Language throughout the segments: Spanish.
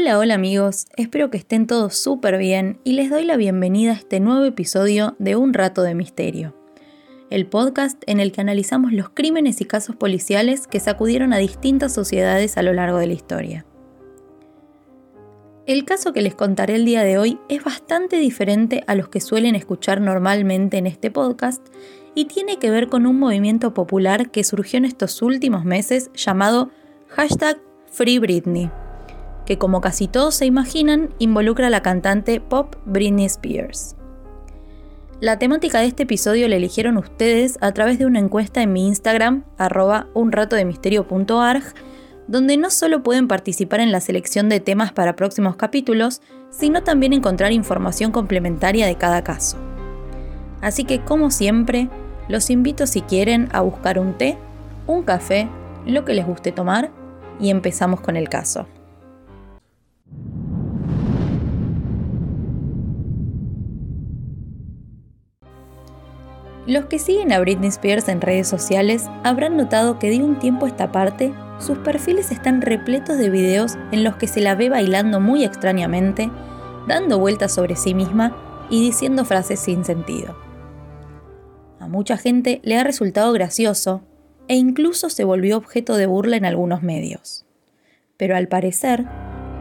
Hola, hola amigos, espero que estén todos súper bien y les doy la bienvenida a este nuevo episodio de Un Rato de Misterio, el podcast en el que analizamos los crímenes y casos policiales que sacudieron a distintas sociedades a lo largo de la historia. El caso que les contaré el día de hoy es bastante diferente a los que suelen escuchar normalmente en este podcast y tiene que ver con un movimiento popular que surgió en estos últimos meses llamado hashtag Free Britney que como casi todos se imaginan, involucra a la cantante pop Britney Spears. La temática de este episodio la eligieron ustedes a través de una encuesta en mi Instagram, arroba unratodemisterio.arg, donde no solo pueden participar en la selección de temas para próximos capítulos, sino también encontrar información complementaria de cada caso. Así que, como siempre, los invito si quieren a buscar un té, un café, lo que les guste tomar, y empezamos con el caso. Los que siguen a Britney Spears en redes sociales habrán notado que de un tiempo a esta parte, sus perfiles están repletos de videos en los que se la ve bailando muy extrañamente, dando vueltas sobre sí misma y diciendo frases sin sentido. A mucha gente le ha resultado gracioso e incluso se volvió objeto de burla en algunos medios. Pero al parecer,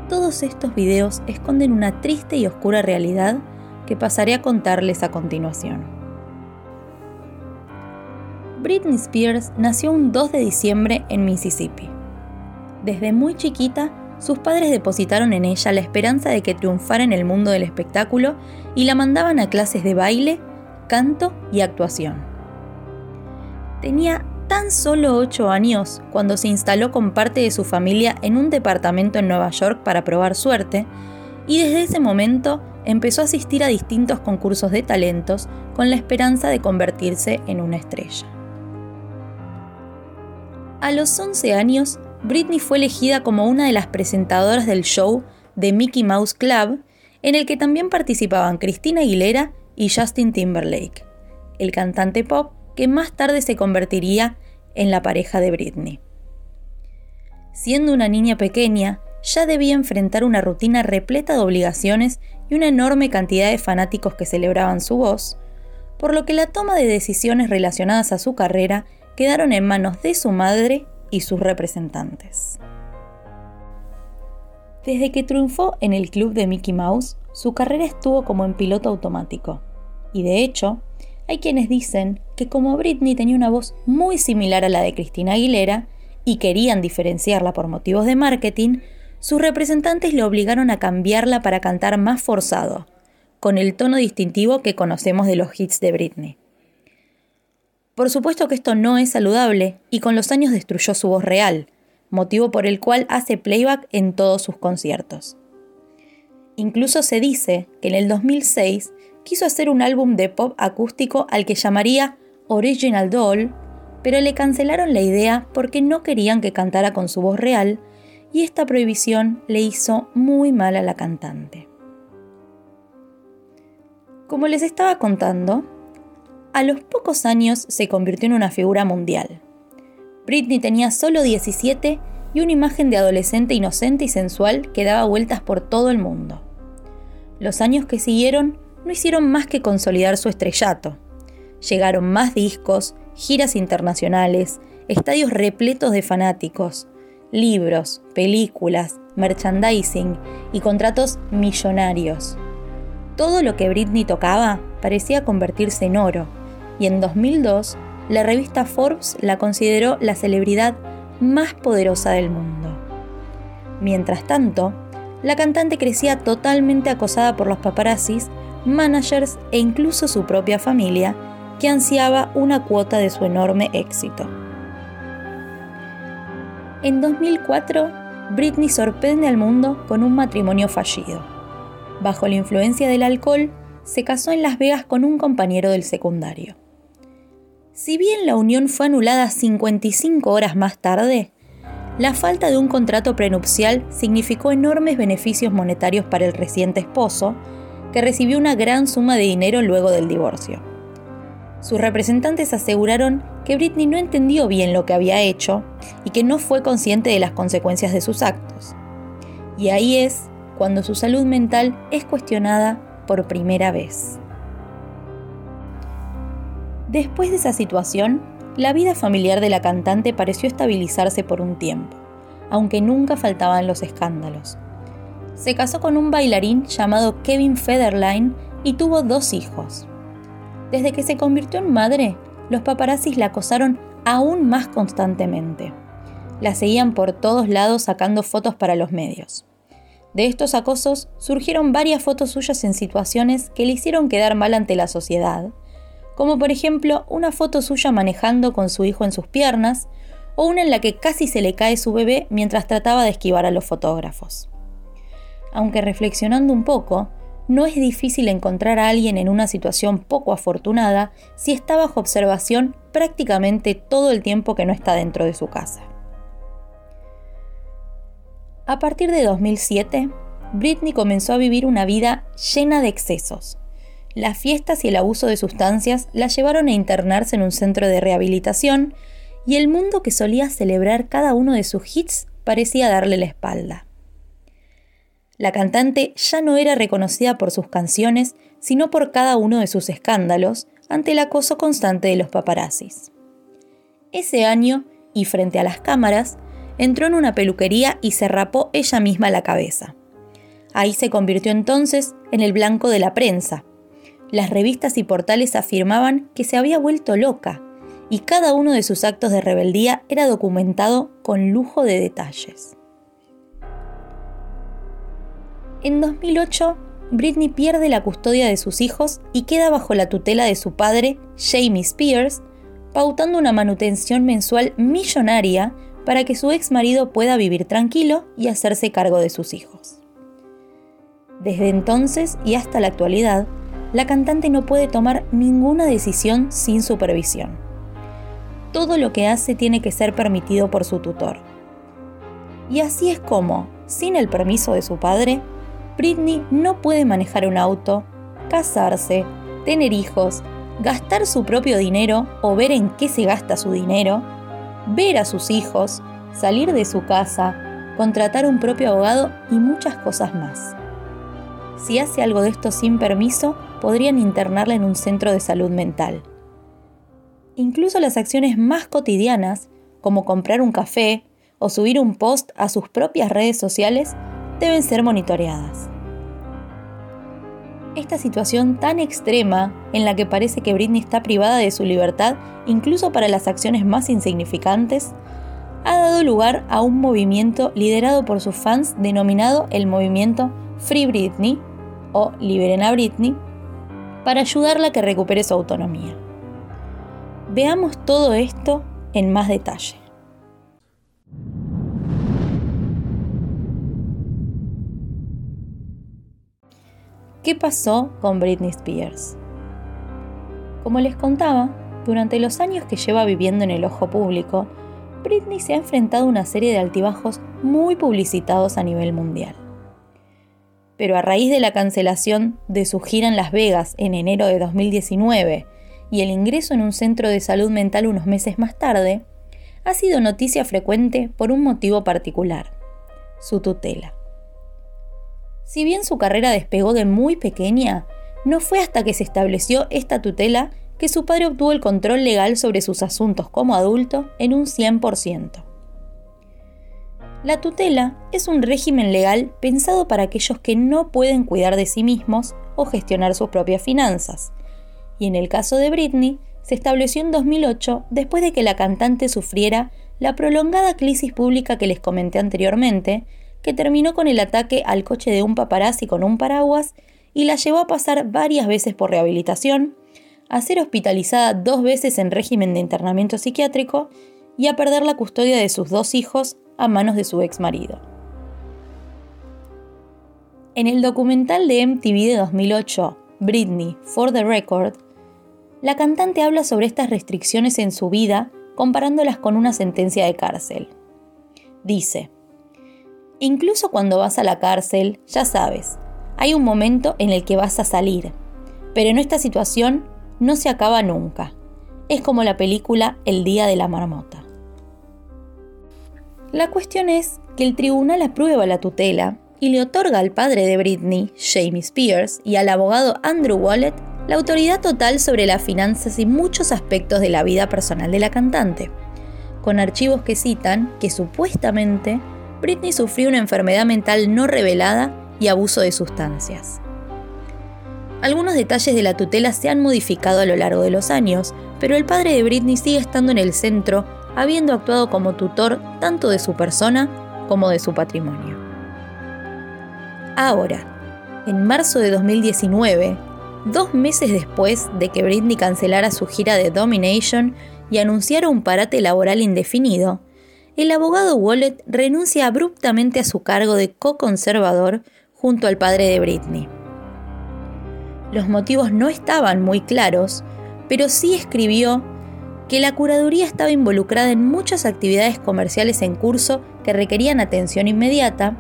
todos estos videos esconden una triste y oscura realidad que pasaré a contarles a continuación. Britney Spears nació un 2 de diciembre en Mississippi. Desde muy chiquita, sus padres depositaron en ella la esperanza de que triunfara en el mundo del espectáculo y la mandaban a clases de baile, canto y actuación. Tenía tan solo 8 años cuando se instaló con parte de su familia en un departamento en Nueva York para probar suerte, y desde ese momento empezó a asistir a distintos concursos de talentos con la esperanza de convertirse en una estrella. A los 11 años, Britney fue elegida como una de las presentadoras del show The Mickey Mouse Club, en el que también participaban Christina Aguilera y Justin Timberlake, el cantante pop que más tarde se convertiría en la pareja de Britney. Siendo una niña pequeña, ya debía enfrentar una rutina repleta de obligaciones y una enorme cantidad de fanáticos que celebraban su voz, por lo que la toma de decisiones relacionadas a su carrera quedaron en manos de su madre y sus representantes. Desde que triunfó en el club de Mickey Mouse, su carrera estuvo como en piloto automático. Y de hecho, hay quienes dicen que como Britney tenía una voz muy similar a la de Cristina Aguilera y querían diferenciarla por motivos de marketing, sus representantes le obligaron a cambiarla para cantar más forzado, con el tono distintivo que conocemos de los hits de Britney. Por supuesto que esto no es saludable y con los años destruyó su voz real, motivo por el cual hace playback en todos sus conciertos. Incluso se dice que en el 2006 quiso hacer un álbum de pop acústico al que llamaría Original Doll, pero le cancelaron la idea porque no querían que cantara con su voz real y esta prohibición le hizo muy mal a la cantante. Como les estaba contando, a los pocos años se convirtió en una figura mundial. Britney tenía solo 17 y una imagen de adolescente inocente y sensual que daba vueltas por todo el mundo. Los años que siguieron no hicieron más que consolidar su estrellato. Llegaron más discos, giras internacionales, estadios repletos de fanáticos, libros, películas, merchandising y contratos millonarios. Todo lo que Britney tocaba parecía convertirse en oro y en 2002 la revista Forbes la consideró la celebridad más poderosa del mundo. Mientras tanto, la cantante crecía totalmente acosada por los paparazzis, managers e incluso su propia familia, que ansiaba una cuota de su enorme éxito. En 2004, Britney sorprende al mundo con un matrimonio fallido. Bajo la influencia del alcohol, se casó en Las Vegas con un compañero del secundario. Si bien la unión fue anulada 55 horas más tarde, la falta de un contrato prenupcial significó enormes beneficios monetarios para el reciente esposo, que recibió una gran suma de dinero luego del divorcio. Sus representantes aseguraron que Britney no entendió bien lo que había hecho y que no fue consciente de las consecuencias de sus actos. Y ahí es cuando su salud mental es cuestionada por primera vez. Después de esa situación, la vida familiar de la cantante pareció estabilizarse por un tiempo, aunque nunca faltaban los escándalos. Se casó con un bailarín llamado Kevin Federline y tuvo dos hijos. Desde que se convirtió en madre, los paparazzis la acosaron aún más constantemente. La seguían por todos lados sacando fotos para los medios. De estos acosos surgieron varias fotos suyas en situaciones que le hicieron quedar mal ante la sociedad, como por ejemplo una foto suya manejando con su hijo en sus piernas, o una en la que casi se le cae su bebé mientras trataba de esquivar a los fotógrafos. Aunque reflexionando un poco, no es difícil encontrar a alguien en una situación poco afortunada si está bajo observación prácticamente todo el tiempo que no está dentro de su casa. A partir de 2007, Britney comenzó a vivir una vida llena de excesos, las fiestas y el abuso de sustancias la llevaron a internarse en un centro de rehabilitación y el mundo que solía celebrar cada uno de sus hits parecía darle la espalda. La cantante ya no era reconocida por sus canciones, sino por cada uno de sus escándalos ante el acoso constante de los paparazzis. Ese año, y frente a las cámaras, entró en una peluquería y se rapó ella misma la cabeza. Ahí se convirtió entonces en el blanco de la prensa, las revistas y portales afirmaban que se había vuelto loca y cada uno de sus actos de rebeldía era documentado con lujo de detalles. En 2008, Britney pierde la custodia de sus hijos y queda bajo la tutela de su padre, Jamie Spears, pautando una manutención mensual millonaria para que su ex marido pueda vivir tranquilo y hacerse cargo de sus hijos. Desde entonces y hasta la actualidad, la cantante no puede tomar ninguna decisión sin supervisión. Todo lo que hace tiene que ser permitido por su tutor. Y así es como, sin el permiso de su padre, Britney no puede manejar un auto, casarse, tener hijos, gastar su propio dinero o ver en qué se gasta su dinero, ver a sus hijos, salir de su casa, contratar un propio abogado y muchas cosas más. Si hace algo de esto sin permiso, podrían internarla en un centro de salud mental. Incluso las acciones más cotidianas, como comprar un café o subir un post a sus propias redes sociales, deben ser monitoreadas. Esta situación tan extrema, en la que parece que Britney está privada de su libertad, incluso para las acciones más insignificantes, ha dado lugar a un movimiento liderado por sus fans denominado el movimiento Free Britney o Liberen a Britney, para ayudarla a que recupere su autonomía. Veamos todo esto en más detalle. ¿Qué pasó con Britney Spears? Como les contaba, durante los años que lleva viviendo en el ojo público, Britney se ha enfrentado a una serie de altibajos muy publicitados a nivel mundial pero a raíz de la cancelación de su gira en Las Vegas en enero de 2019 y el ingreso en un centro de salud mental unos meses más tarde, ha sido noticia frecuente por un motivo particular, su tutela. Si bien su carrera despegó de muy pequeña, no fue hasta que se estableció esta tutela que su padre obtuvo el control legal sobre sus asuntos como adulto en un 100%. La tutela es un régimen legal pensado para aquellos que no pueden cuidar de sí mismos o gestionar sus propias finanzas. Y en el caso de Britney, se estableció en 2008 después de que la cantante sufriera la prolongada crisis pública que les comenté anteriormente, que terminó con el ataque al coche de un paparazzi con un paraguas y la llevó a pasar varias veces por rehabilitación, a ser hospitalizada dos veces en régimen de internamiento psiquiátrico y a perder la custodia de sus dos hijos a manos de su ex marido. En el documental de MTV de 2008, Britney, For the Record, la cantante habla sobre estas restricciones en su vida comparándolas con una sentencia de cárcel. Dice, Incluso cuando vas a la cárcel, ya sabes, hay un momento en el que vas a salir, pero en esta situación no se acaba nunca. Es como la película El Día de la Marmota. La cuestión es que el tribunal aprueba la tutela y le otorga al padre de Britney, Jamie Spears, y al abogado Andrew Wallet la autoridad total sobre las finanzas y muchos aspectos de la vida personal de la cantante, con archivos que citan que supuestamente Britney sufrió una enfermedad mental no revelada y abuso de sustancias. Algunos detalles de la tutela se han modificado a lo largo de los años, pero el padre de Britney sigue estando en el centro, habiendo actuado como tutor tanto de su persona como de su patrimonio. Ahora, en marzo de 2019, dos meses después de que Britney cancelara su gira de Domination y anunciara un parate laboral indefinido, el abogado Wallet renuncia abruptamente a su cargo de co-conservador junto al padre de Britney. Los motivos no estaban muy claros, pero sí escribió que la curaduría estaba involucrada en muchas actividades comerciales en curso que requerían atención inmediata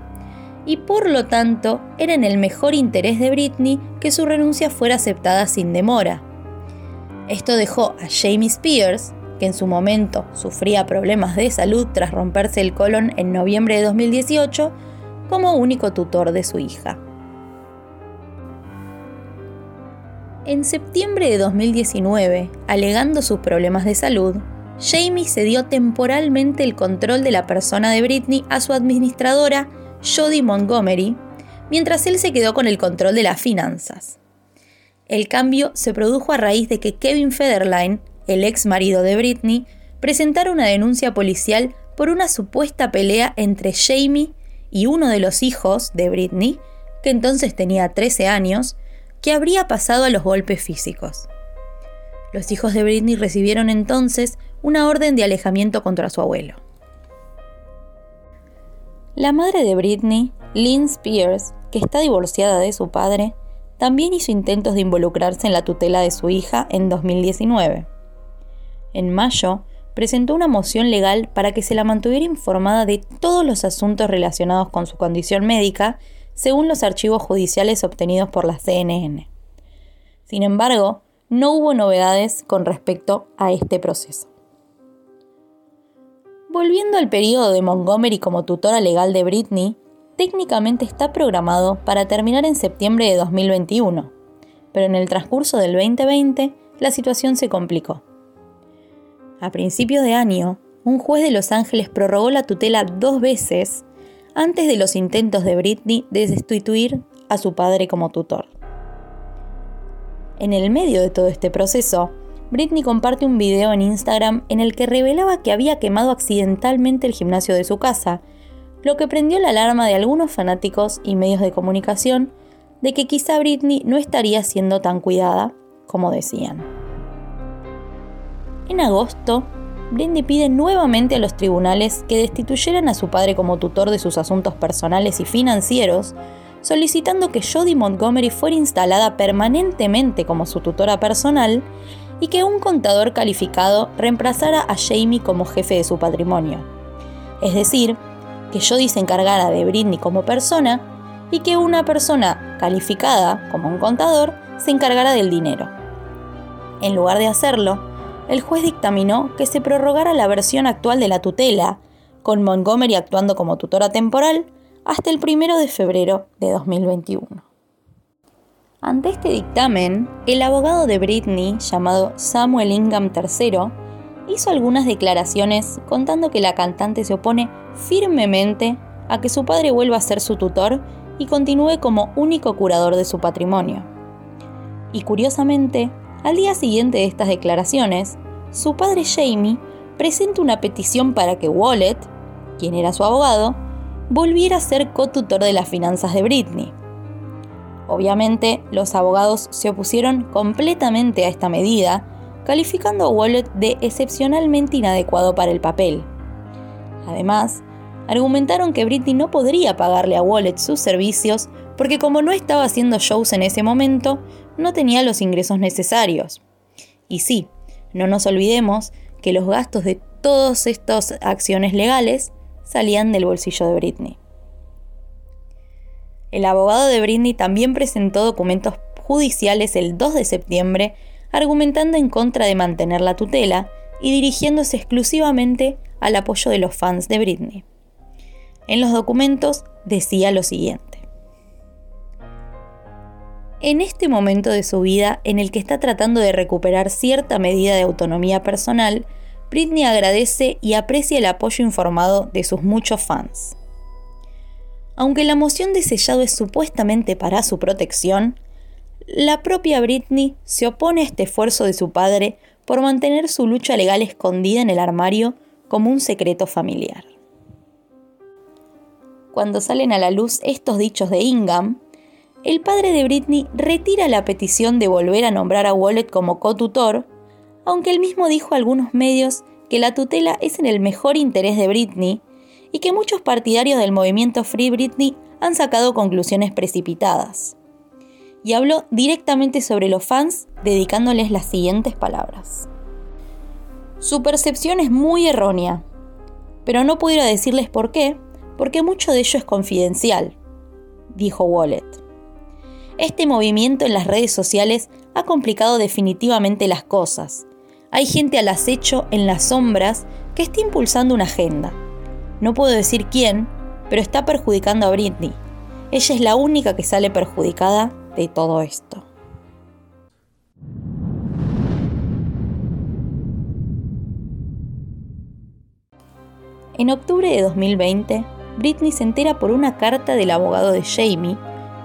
y por lo tanto era en el mejor interés de Britney que su renuncia fuera aceptada sin demora. Esto dejó a Jamie Spears, que en su momento sufría problemas de salud tras romperse el colon en noviembre de 2018, como único tutor de su hija. En septiembre de 2019, alegando sus problemas de salud, Jamie cedió temporalmente el control de la persona de Britney a su administradora, Jodie Montgomery, mientras él se quedó con el control de las finanzas. El cambio se produjo a raíz de que Kevin Federline, el ex marido de Britney, presentara una denuncia policial por una supuesta pelea entre Jamie y uno de los hijos de Britney, que entonces tenía 13 años, que habría pasado a los golpes físicos. Los hijos de Britney recibieron entonces una orden de alejamiento contra su abuelo. La madre de Britney, Lynn Spears, que está divorciada de su padre, también hizo intentos de involucrarse en la tutela de su hija en 2019. En mayo, presentó una moción legal para que se la mantuviera informada de todos los asuntos relacionados con su condición médica según los archivos judiciales obtenidos por la CNN. Sin embargo, no hubo novedades con respecto a este proceso. Volviendo al periodo de Montgomery como tutora legal de Britney, técnicamente está programado para terminar en septiembre de 2021, pero en el transcurso del 2020 la situación se complicó. A principios de año, un juez de Los Ángeles prorrogó la tutela dos veces antes de los intentos de Britney de destituir a su padre como tutor. En el medio de todo este proceso, Britney comparte un video en Instagram en el que revelaba que había quemado accidentalmente el gimnasio de su casa, lo que prendió la alarma de algunos fanáticos y medios de comunicación de que quizá Britney no estaría siendo tan cuidada como decían. En agosto, Britney pide nuevamente a los tribunales que destituyeran a su padre como tutor de sus asuntos personales y financieros, solicitando que Jodie Montgomery fuera instalada permanentemente como su tutora personal y que un contador calificado reemplazara a Jamie como jefe de su patrimonio. Es decir, que Jodie se encargara de Britney como persona y que una persona calificada como un contador se encargara del dinero. En lugar de hacerlo, el juez dictaminó que se prorrogara la versión actual de la tutela, con Montgomery actuando como tutora temporal, hasta el 1 de febrero de 2021. Ante este dictamen, el abogado de Britney, llamado Samuel Ingham III, hizo algunas declaraciones contando que la cantante se opone firmemente a que su padre vuelva a ser su tutor y continúe como único curador de su patrimonio. Y curiosamente, al día siguiente de estas declaraciones, su padre Jamie presenta una petición para que Wallet, quien era su abogado, volviera a ser cotutor de las finanzas de Britney. Obviamente, los abogados se opusieron completamente a esta medida, calificando a Wallet de excepcionalmente inadecuado para el papel. Además, argumentaron que Britney no podría pagarle a Wallet sus servicios porque como no estaba haciendo shows en ese momento, no tenía los ingresos necesarios. Y sí, no nos olvidemos que los gastos de todas estas acciones legales salían del bolsillo de Britney. El abogado de Britney también presentó documentos judiciales el 2 de septiembre argumentando en contra de mantener la tutela y dirigiéndose exclusivamente al apoyo de los fans de Britney. En los documentos decía lo siguiente. En este momento de su vida en el que está tratando de recuperar cierta medida de autonomía personal, Britney agradece y aprecia el apoyo informado de sus muchos fans. Aunque la moción de sellado es supuestamente para su protección, la propia Britney se opone a este esfuerzo de su padre por mantener su lucha legal escondida en el armario como un secreto familiar. Cuando salen a la luz estos dichos de Ingham, el padre de Britney retira la petición de volver a nombrar a Wallet como cotutor, aunque él mismo dijo a algunos medios que la tutela es en el mejor interés de Britney y que muchos partidarios del movimiento Free Britney han sacado conclusiones precipitadas y habló directamente sobre los fans dedicándoles las siguientes palabras. Su percepción es muy errónea, pero no pudiera decirles por qué, porque mucho de ello es confidencial, dijo Wallet. Este movimiento en las redes sociales ha complicado definitivamente las cosas. Hay gente al acecho en las sombras que está impulsando una agenda. No puedo decir quién, pero está perjudicando a Britney. Ella es la única que sale perjudicada de todo esto. En octubre de 2020, Britney se entera por una carta del abogado de Jamie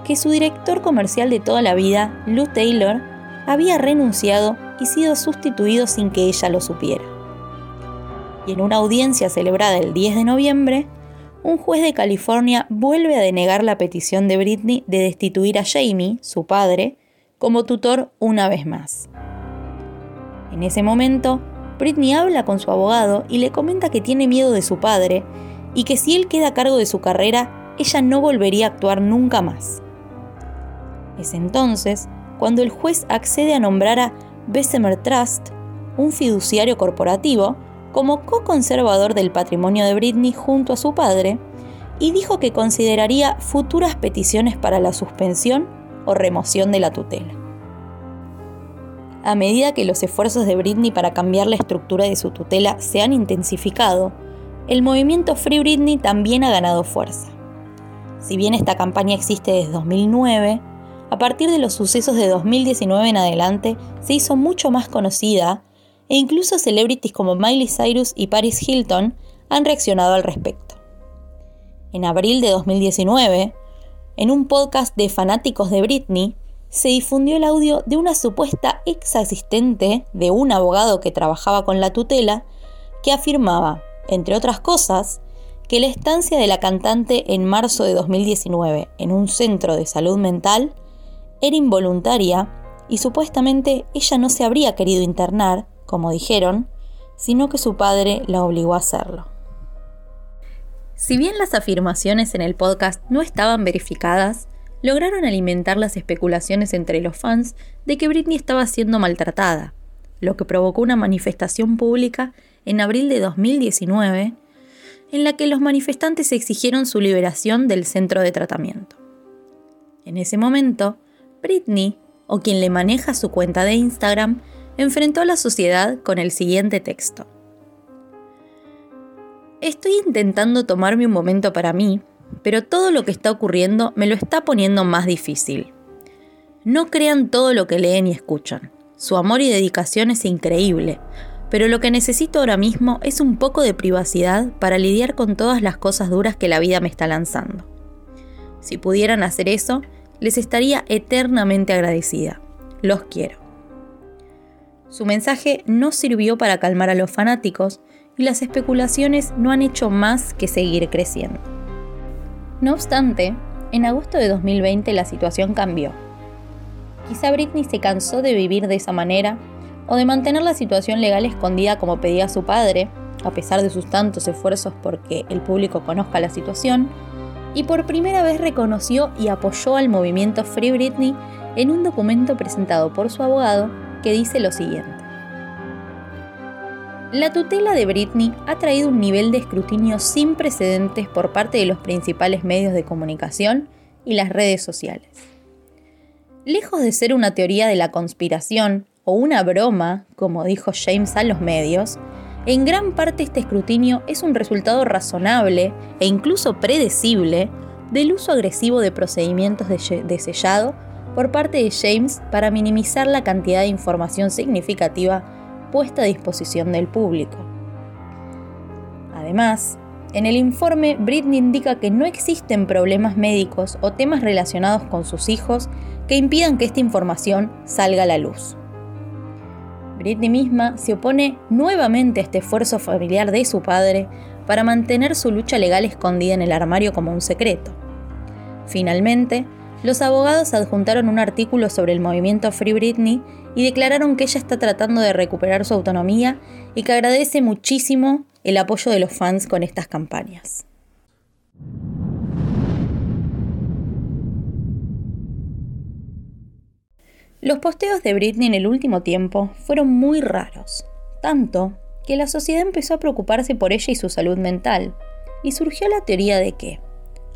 que su director comercial de toda la vida, Lou Taylor, había renunciado y sido sustituido sin que ella lo supiera. Y en una audiencia celebrada el 10 de noviembre, un juez de California vuelve a denegar la petición de Britney de destituir a Jamie, su padre, como tutor una vez más. En ese momento, Britney habla con su abogado y le comenta que tiene miedo de su padre y que si él queda a cargo de su carrera, ella no volvería a actuar nunca más. Es entonces cuando el juez accede a nombrar a Bessemer Trust, un fiduciario corporativo, como co-conservador del patrimonio de Britney junto a su padre y dijo que consideraría futuras peticiones para la suspensión o remoción de la tutela. A medida que los esfuerzos de Britney para cambiar la estructura de su tutela se han intensificado, el movimiento Free Britney también ha ganado fuerza. Si bien esta campaña existe desde 2009, a partir de los sucesos de 2019 en adelante se hizo mucho más conocida e incluso celebrities como Miley Cyrus y Paris Hilton han reaccionado al respecto. En abril de 2019, en un podcast de fanáticos de Britney, se difundió el audio de una supuesta ex asistente de un abogado que trabajaba con la tutela, que afirmaba, entre otras cosas, que la estancia de la cantante en marzo de 2019 en un centro de salud mental era involuntaria y supuestamente ella no se habría querido internar, como dijeron, sino que su padre la obligó a hacerlo. Si bien las afirmaciones en el podcast no estaban verificadas, lograron alimentar las especulaciones entre los fans de que Britney estaba siendo maltratada, lo que provocó una manifestación pública en abril de 2019 en la que los manifestantes exigieron su liberación del centro de tratamiento. En ese momento, Britney, o quien le maneja su cuenta de Instagram, enfrentó a la sociedad con el siguiente texto. Estoy intentando tomarme un momento para mí, pero todo lo que está ocurriendo me lo está poniendo más difícil. No crean todo lo que leen y escuchan. Su amor y dedicación es increíble, pero lo que necesito ahora mismo es un poco de privacidad para lidiar con todas las cosas duras que la vida me está lanzando. Si pudieran hacer eso, les estaría eternamente agradecida. Los quiero. Su mensaje no sirvió para calmar a los fanáticos y las especulaciones no han hecho más que seguir creciendo. No obstante, en agosto de 2020 la situación cambió. Quizá Britney se cansó de vivir de esa manera o de mantener la situación legal escondida como pedía su padre, a pesar de sus tantos esfuerzos porque el público conozca la situación, y por primera vez reconoció y apoyó al movimiento Free Britney en un documento presentado por su abogado que dice lo siguiente. La tutela de Britney ha traído un nivel de escrutinio sin precedentes por parte de los principales medios de comunicación y las redes sociales. Lejos de ser una teoría de la conspiración o una broma, como dijo James a los medios, en gran parte este escrutinio es un resultado razonable e incluso predecible del uso agresivo de procedimientos de sellado por parte de James para minimizar la cantidad de información significativa puesta a disposición del público. Además, en el informe, Britney indica que no existen problemas médicos o temas relacionados con sus hijos que impidan que esta información salga a la luz. Britney misma se opone nuevamente a este esfuerzo familiar de su padre para mantener su lucha legal escondida en el armario como un secreto. Finalmente, los abogados adjuntaron un artículo sobre el movimiento Free Britney y declararon que ella está tratando de recuperar su autonomía y que agradece muchísimo el apoyo de los fans con estas campañas. Los posteos de Britney en el último tiempo fueron muy raros, tanto que la sociedad empezó a preocuparse por ella y su salud mental, y surgió la teoría de que,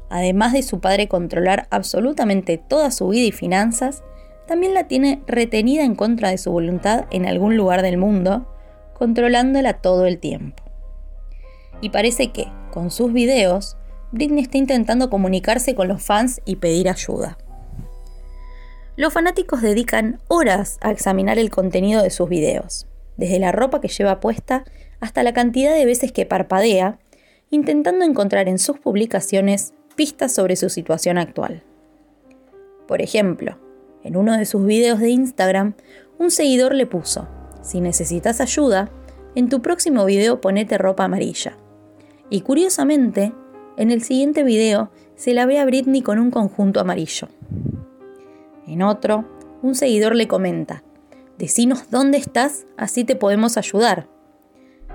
además de su padre controlar absolutamente toda su vida y finanzas, también la tiene retenida en contra de su voluntad en algún lugar del mundo, controlándola todo el tiempo. Y parece que, con sus videos, Britney está intentando comunicarse con los fans y pedir ayuda. Los fanáticos dedican horas a examinar el contenido de sus videos, desde la ropa que lleva puesta hasta la cantidad de veces que parpadea, intentando encontrar en sus publicaciones pistas sobre su situación actual. Por ejemplo, en uno de sus videos de Instagram, un seguidor le puso, si necesitas ayuda, en tu próximo video ponete ropa amarilla. Y curiosamente, en el siguiente video se la ve a Britney con un conjunto amarillo. En otro, un seguidor le comenta, decinos dónde estás, así te podemos ayudar.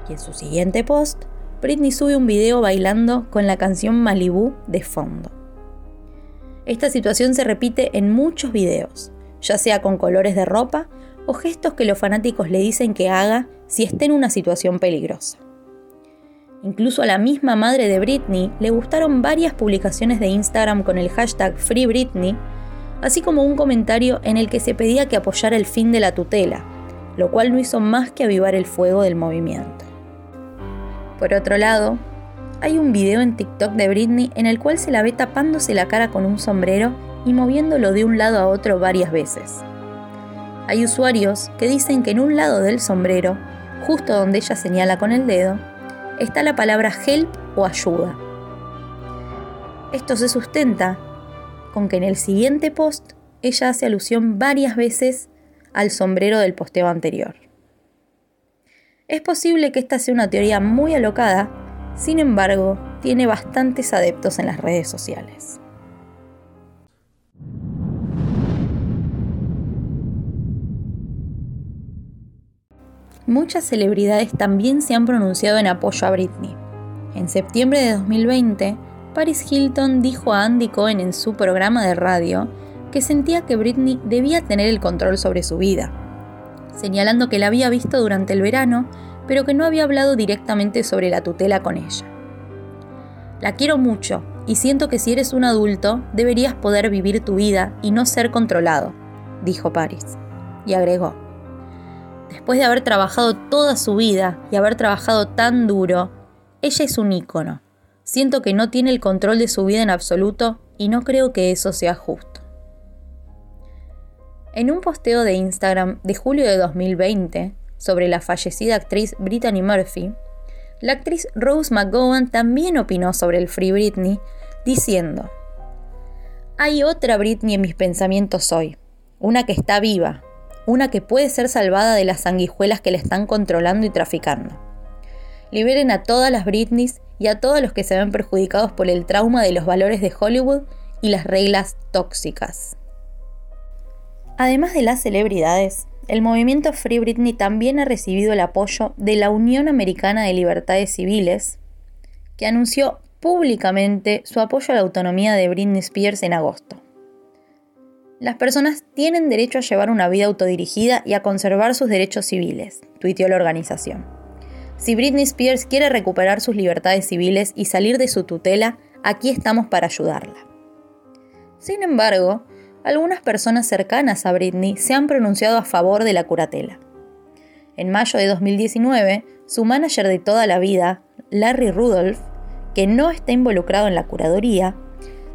Y en su siguiente post, Britney sube un video bailando con la canción Malibu de fondo. Esta situación se repite en muchos videos, ya sea con colores de ropa o gestos que los fanáticos le dicen que haga si está en una situación peligrosa. Incluso a la misma madre de Britney le gustaron varias publicaciones de Instagram con el hashtag FreeBritney, así como un comentario en el que se pedía que apoyara el fin de la tutela, lo cual no hizo más que avivar el fuego del movimiento. Por otro lado, hay un video en TikTok de Britney en el cual se la ve tapándose la cara con un sombrero y moviéndolo de un lado a otro varias veces. Hay usuarios que dicen que en un lado del sombrero, justo donde ella señala con el dedo, está la palabra help o ayuda. Esto se sustenta con que en el siguiente post ella hace alusión varias veces al sombrero del posteo anterior. Es posible que esta sea una teoría muy alocada, sin embargo, tiene bastantes adeptos en las redes sociales. Muchas celebridades también se han pronunciado en apoyo a Britney. En septiembre de 2020, Paris Hilton dijo a Andy Cohen en su programa de radio que sentía que Britney debía tener el control sobre su vida señalando que la había visto durante el verano, pero que no había hablado directamente sobre la tutela con ella. La quiero mucho y siento que si eres un adulto deberías poder vivir tu vida y no ser controlado, dijo Paris. Y agregó, después de haber trabajado toda su vida y haber trabajado tan duro, ella es un ícono. Siento que no tiene el control de su vida en absoluto y no creo que eso sea justo. En un posteo de Instagram de julio de 2020 sobre la fallecida actriz Brittany Murphy, la actriz Rose McGowan también opinó sobre el Free Britney, diciendo, Hay otra Britney en mis pensamientos hoy, una que está viva, una que puede ser salvada de las sanguijuelas que la están controlando y traficando. Liberen a todas las Britneys y a todos los que se ven perjudicados por el trauma de los valores de Hollywood y las reglas tóxicas. Además de las celebridades, el movimiento Free Britney también ha recibido el apoyo de la Unión Americana de Libertades Civiles, que anunció públicamente su apoyo a la autonomía de Britney Spears en agosto. Las personas tienen derecho a llevar una vida autodirigida y a conservar sus derechos civiles, tuiteó la organización. Si Britney Spears quiere recuperar sus libertades civiles y salir de su tutela, aquí estamos para ayudarla. Sin embargo, algunas personas cercanas a Britney se han pronunciado a favor de la curatela. En mayo de 2019, su manager de toda la vida, Larry Rudolph, que no está involucrado en la curaduría,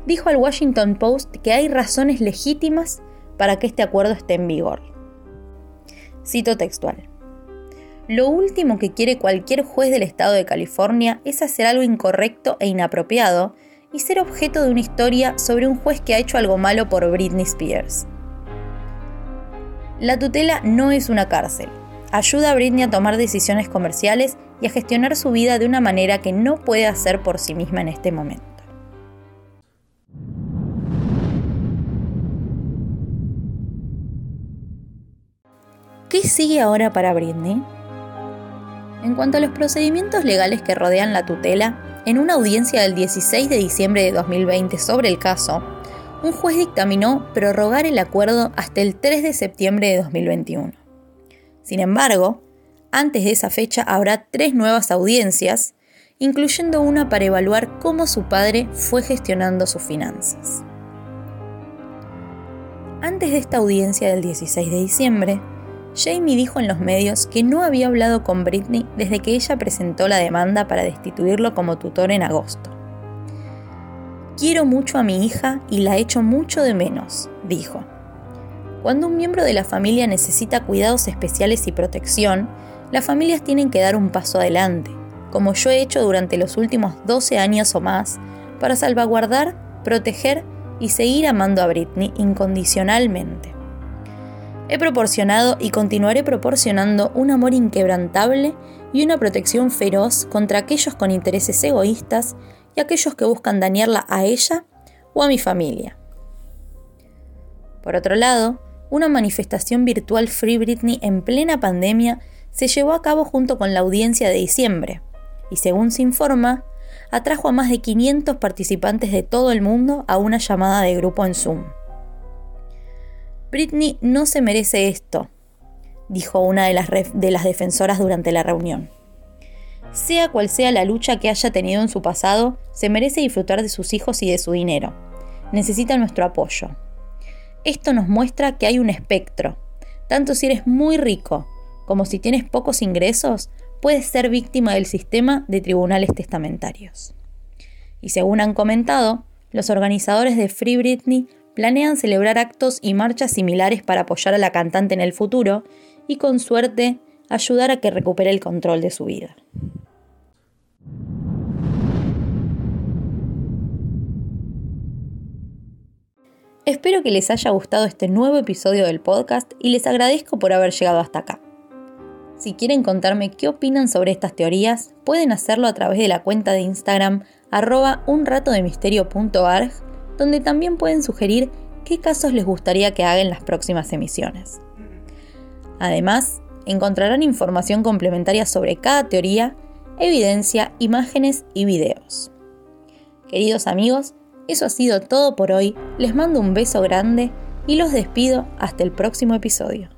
dijo al Washington Post que hay razones legítimas para que este acuerdo esté en vigor. Cito textual. Lo último que quiere cualquier juez del estado de California es hacer algo incorrecto e inapropiado y ser objeto de una historia sobre un juez que ha hecho algo malo por Britney Spears. La tutela no es una cárcel. Ayuda a Britney a tomar decisiones comerciales y a gestionar su vida de una manera que no puede hacer por sí misma en este momento. ¿Qué sigue ahora para Britney? En cuanto a los procedimientos legales que rodean la tutela, en una audiencia del 16 de diciembre de 2020 sobre el caso, un juez dictaminó prorrogar el acuerdo hasta el 3 de septiembre de 2021. Sin embargo, antes de esa fecha habrá tres nuevas audiencias, incluyendo una para evaluar cómo su padre fue gestionando sus finanzas. Antes de esta audiencia del 16 de diciembre, Jamie dijo en los medios que no había hablado con Britney desde que ella presentó la demanda para destituirlo como tutor en agosto. Quiero mucho a mi hija y la echo mucho de menos, dijo. Cuando un miembro de la familia necesita cuidados especiales y protección, las familias tienen que dar un paso adelante, como yo he hecho durante los últimos 12 años o más, para salvaguardar, proteger y seguir amando a Britney incondicionalmente. He proporcionado y continuaré proporcionando un amor inquebrantable y una protección feroz contra aquellos con intereses egoístas y aquellos que buscan dañarla a ella o a mi familia. Por otro lado, una manifestación virtual Free Britney en plena pandemia se llevó a cabo junto con la audiencia de diciembre, y según se informa, atrajo a más de 500 participantes de todo el mundo a una llamada de grupo en Zoom. Britney no se merece esto, dijo una de las, de las defensoras durante la reunión. Sea cual sea la lucha que haya tenido en su pasado, se merece disfrutar de sus hijos y de su dinero. Necesita nuestro apoyo. Esto nos muestra que hay un espectro. Tanto si eres muy rico como si tienes pocos ingresos, puedes ser víctima del sistema de tribunales testamentarios. Y según han comentado, los organizadores de Free Britney planean celebrar actos y marchas similares para apoyar a la cantante en el futuro y con suerte ayudar a que recupere el control de su vida. Espero que les haya gustado este nuevo episodio del podcast y les agradezco por haber llegado hasta acá. Si quieren contarme qué opinan sobre estas teorías, pueden hacerlo a través de la cuenta de Instagram arroba donde también pueden sugerir qué casos les gustaría que haga en las próximas emisiones. Además, encontrarán información complementaria sobre cada teoría, evidencia, imágenes y videos. Queridos amigos, eso ha sido todo por hoy, les mando un beso grande y los despido hasta el próximo episodio.